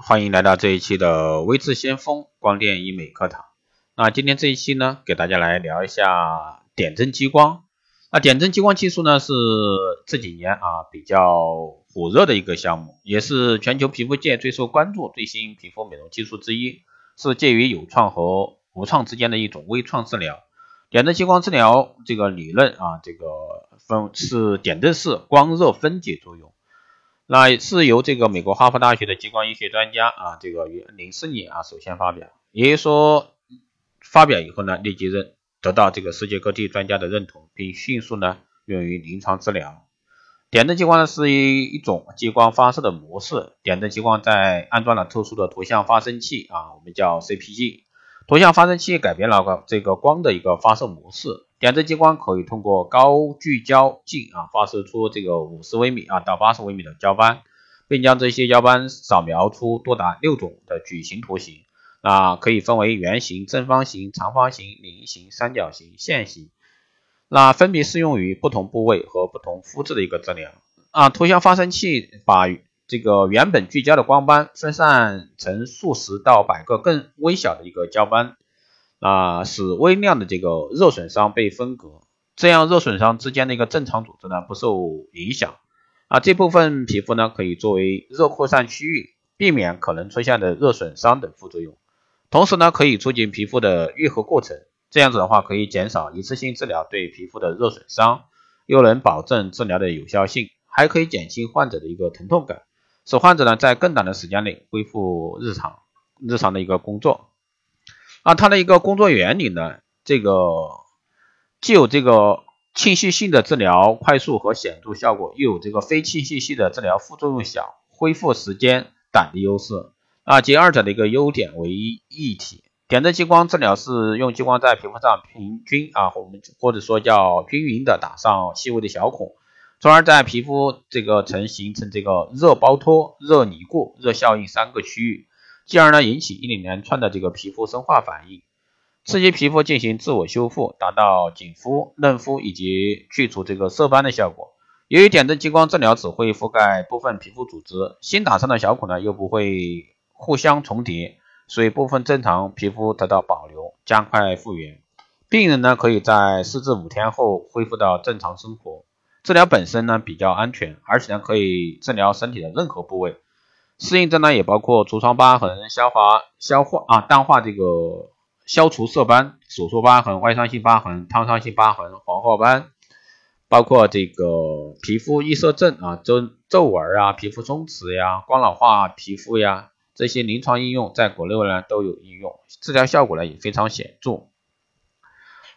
欢迎来到这一期的微智先锋光电医美课堂。那今天这一期呢，给大家来聊一下点阵激光。那点阵激光技术呢，是这几年啊比较火热的一个项目，也是全球皮肤界最受关注最新皮肤美容技术之一，是介于有创和无创之间的一种微创治疗。点阵激光治疗这个理论啊，这个分是点阵式光热分解作用。那是由这个美国哈佛大学的激光医学专家啊，这个于零四年啊首先发表，也就是说发表以后呢，立即认得到这个世界各地专家的认同，并迅速呢用于临床治疗。点阵激光呢是一一种激光发射的模式，点阵激光在安装了特殊的图像发生器啊，我们叫 CPG，图像发生器改变了个这个光的一个发射模式。点阵激光可以通过高聚焦镜啊，发射出这个五十微米啊到八十微米的焦斑，并将这些焦斑扫描出多达六种的矩形图形，啊，可以分为圆形、正方形、长方形、菱形、三角形、线形，那分别适用于不同部位和不同肤质的一个治疗啊。图像发生器把这个原本聚焦的光斑分散成数十到百个更微小的一个焦斑。啊，使微量的这个热损伤被分隔，这样热损伤之间的一个正常组织呢不受影响。啊，这部分皮肤呢可以作为热扩散区域，避免可能出现的热损伤等副作用。同时呢，可以促进皮肤的愈合过程。这样子的话，可以减少一次性治疗对皮肤的热损伤，又能保证治疗的有效性，还可以减轻患者的一个疼痛感，使患者呢在更短的时间内恢复日常日常的一个工作。啊，它的一个工作原理呢，这个既有这个侵袭性的治疗快速和显著效果，又有这个非侵袭性的治疗副作用小、恢复时间短的优势啊，集二者的一个优点为一体。点阵激光治疗是用激光在皮肤上平均啊，我们或者说叫均匀的打上细微的小孔，从而在皮肤这个层形成这个热包脱、热凝固、热效应三个区域。进而呢引起一连串的这个皮肤生化反应，刺激皮肤进行自我修复，达到紧肤、嫩肤以及去除这个色斑的效果。由于点阵激光治疗只会覆盖部分皮肤组织，新打上的小孔呢又不会互相重叠，所以部分正常皮肤得到保留，加快复原。病人呢可以在四至五天后恢复到正常生活。治疗本身呢比较安全，而且呢可以治疗身体的任何部位。适应症呢也包括痤疮疤痕、消化消化啊淡化这个消除色斑、手术疤痕、外伤性疤痕、烫伤性疤痕、黄褐斑，包括这个皮肤易色症啊、皱皱纹啊、皮肤松弛呀、光老化皮肤呀，这些临床应用在国内呢都有应用，治疗效果呢也非常显著。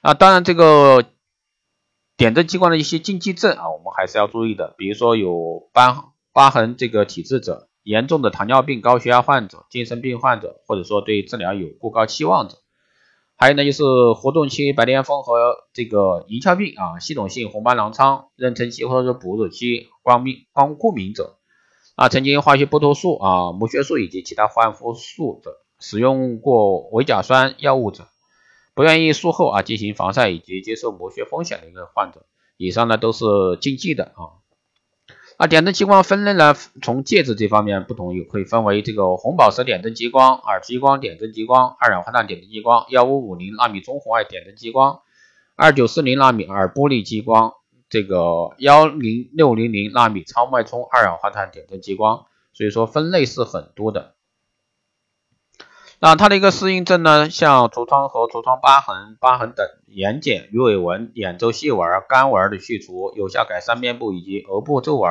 啊，当然这个点阵激光的一些禁忌症啊，我们还是要注意的，比如说有斑疤痕这个体质者。严重的糖尿病、高血压患者、精神病患者，或者说对治疗有过高期望者，还有呢就是活动期白癜风和这个银翘病啊，系统性红斑狼疮、妊娠期或者说哺乳期光敏光过敏者。啊，曾经化学剥脱素啊、母血素以及其他焕肤素的使用过维甲酸药物者，不愿意术后啊进行防晒以及接受磨血风险的一个患者，以上呢都是禁忌的啊。啊，点阵激光分类呢，从介质这方面不同，有可以分为这个红宝石点阵激光、耳激光点阵激光、二氧化碳点阵激光、幺五五零纳米中红外点阵激光、二九四零纳米耳玻璃激光，这个幺零六零零纳米超脉冲二氧化碳点阵激光，所以说分类是很多的。那它的一个适应症呢，像痤疮和痤疮疤痕、疤痕等眼睑、鱼尾纹、眼周细纹、干纹的去除，有效改善面部以及额部皱纹。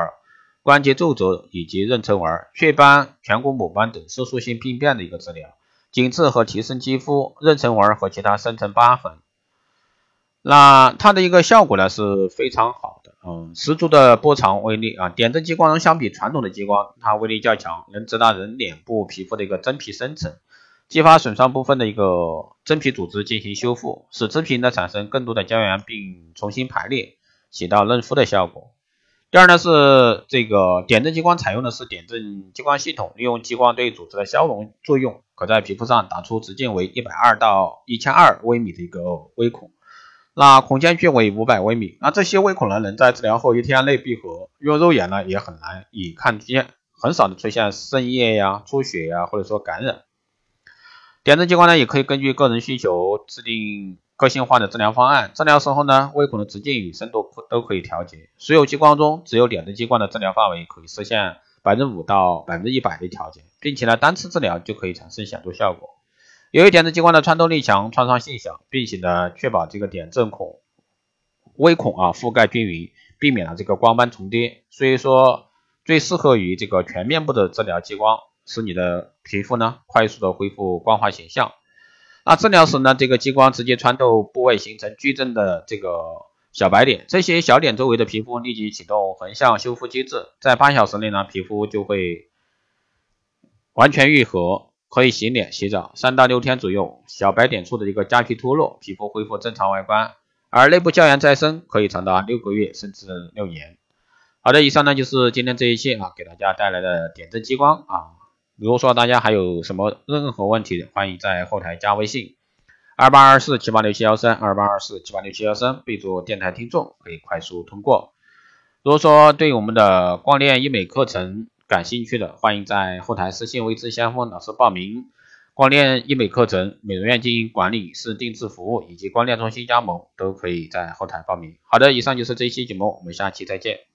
关节皱褶以及妊娠纹、雀斑、颧骨母斑等色素性病变的一个治疗，紧致和提升肌肤、妊娠纹和其他深层疤痕。那它的一个效果呢是非常好的，嗯，十足的波长威力啊！点阵激光相比传统的激光，它威力较强，能直达人脸部皮肤的一个真皮深层，激发损伤部分的一个真皮组织进行修复，使真皮呢产生更多的胶原并重新排列，起到嫩肤的效果。第二呢是这个点阵激光采用的是点阵激光系统，利用激光对组织的消融作用，可在皮肤上打出直径为一百二到一千二微米的一个微孔，那孔间距为五百微米。那这些微孔呢能在治疗后一天内闭合，用肉眼呢也很难以看见很少的出现渗液呀、出血呀，或者说感染。点阵激光呢，也可以根据个人需求制定个性化的治疗方案。治疗时候呢，微孔的直径与深度都可以调节。所有激光中，只有点阵激光的治疗范围可以实现百分之五到百分之一百的调节，并且呢，单次治疗就可以产生显著效果。由于点阵激光的穿透力强、创伤性小，并且呢，确保这个点阵孔微孔啊覆盖均匀。避免了这个光斑重叠，所以说最适合于这个全面部的治疗激光，使你的皮肤呢快速的恢复光滑形象。那治疗时呢，这个激光直接穿透部位，形成矩阵的这个小白点，这些小点周围的皮肤立即启动横向修复机制，在八小时内呢，皮肤就会完全愈合，可以洗脸洗澡，三到六天左右，小白点处的一个痂皮脱落，皮肤恢复正常外观。而内部胶原再生可以长达六个月甚至六年。好的，以上呢就是今天这一期啊给大家带来的点阵激光啊。如果说大家还有什么任何问题，欢迎在后台加微信二八二四七八六七幺三二八二四七八六七幺三，备注电台听众，可以快速通过。如果说对我们的光电医美课程感兴趣的，欢迎在后台私信为之先锋老师报名。光电医美课程、美容院经营管理是定制服务以及光电中心加盟都可以在后台报名。好的，以上就是这一期节目，我们下期再见。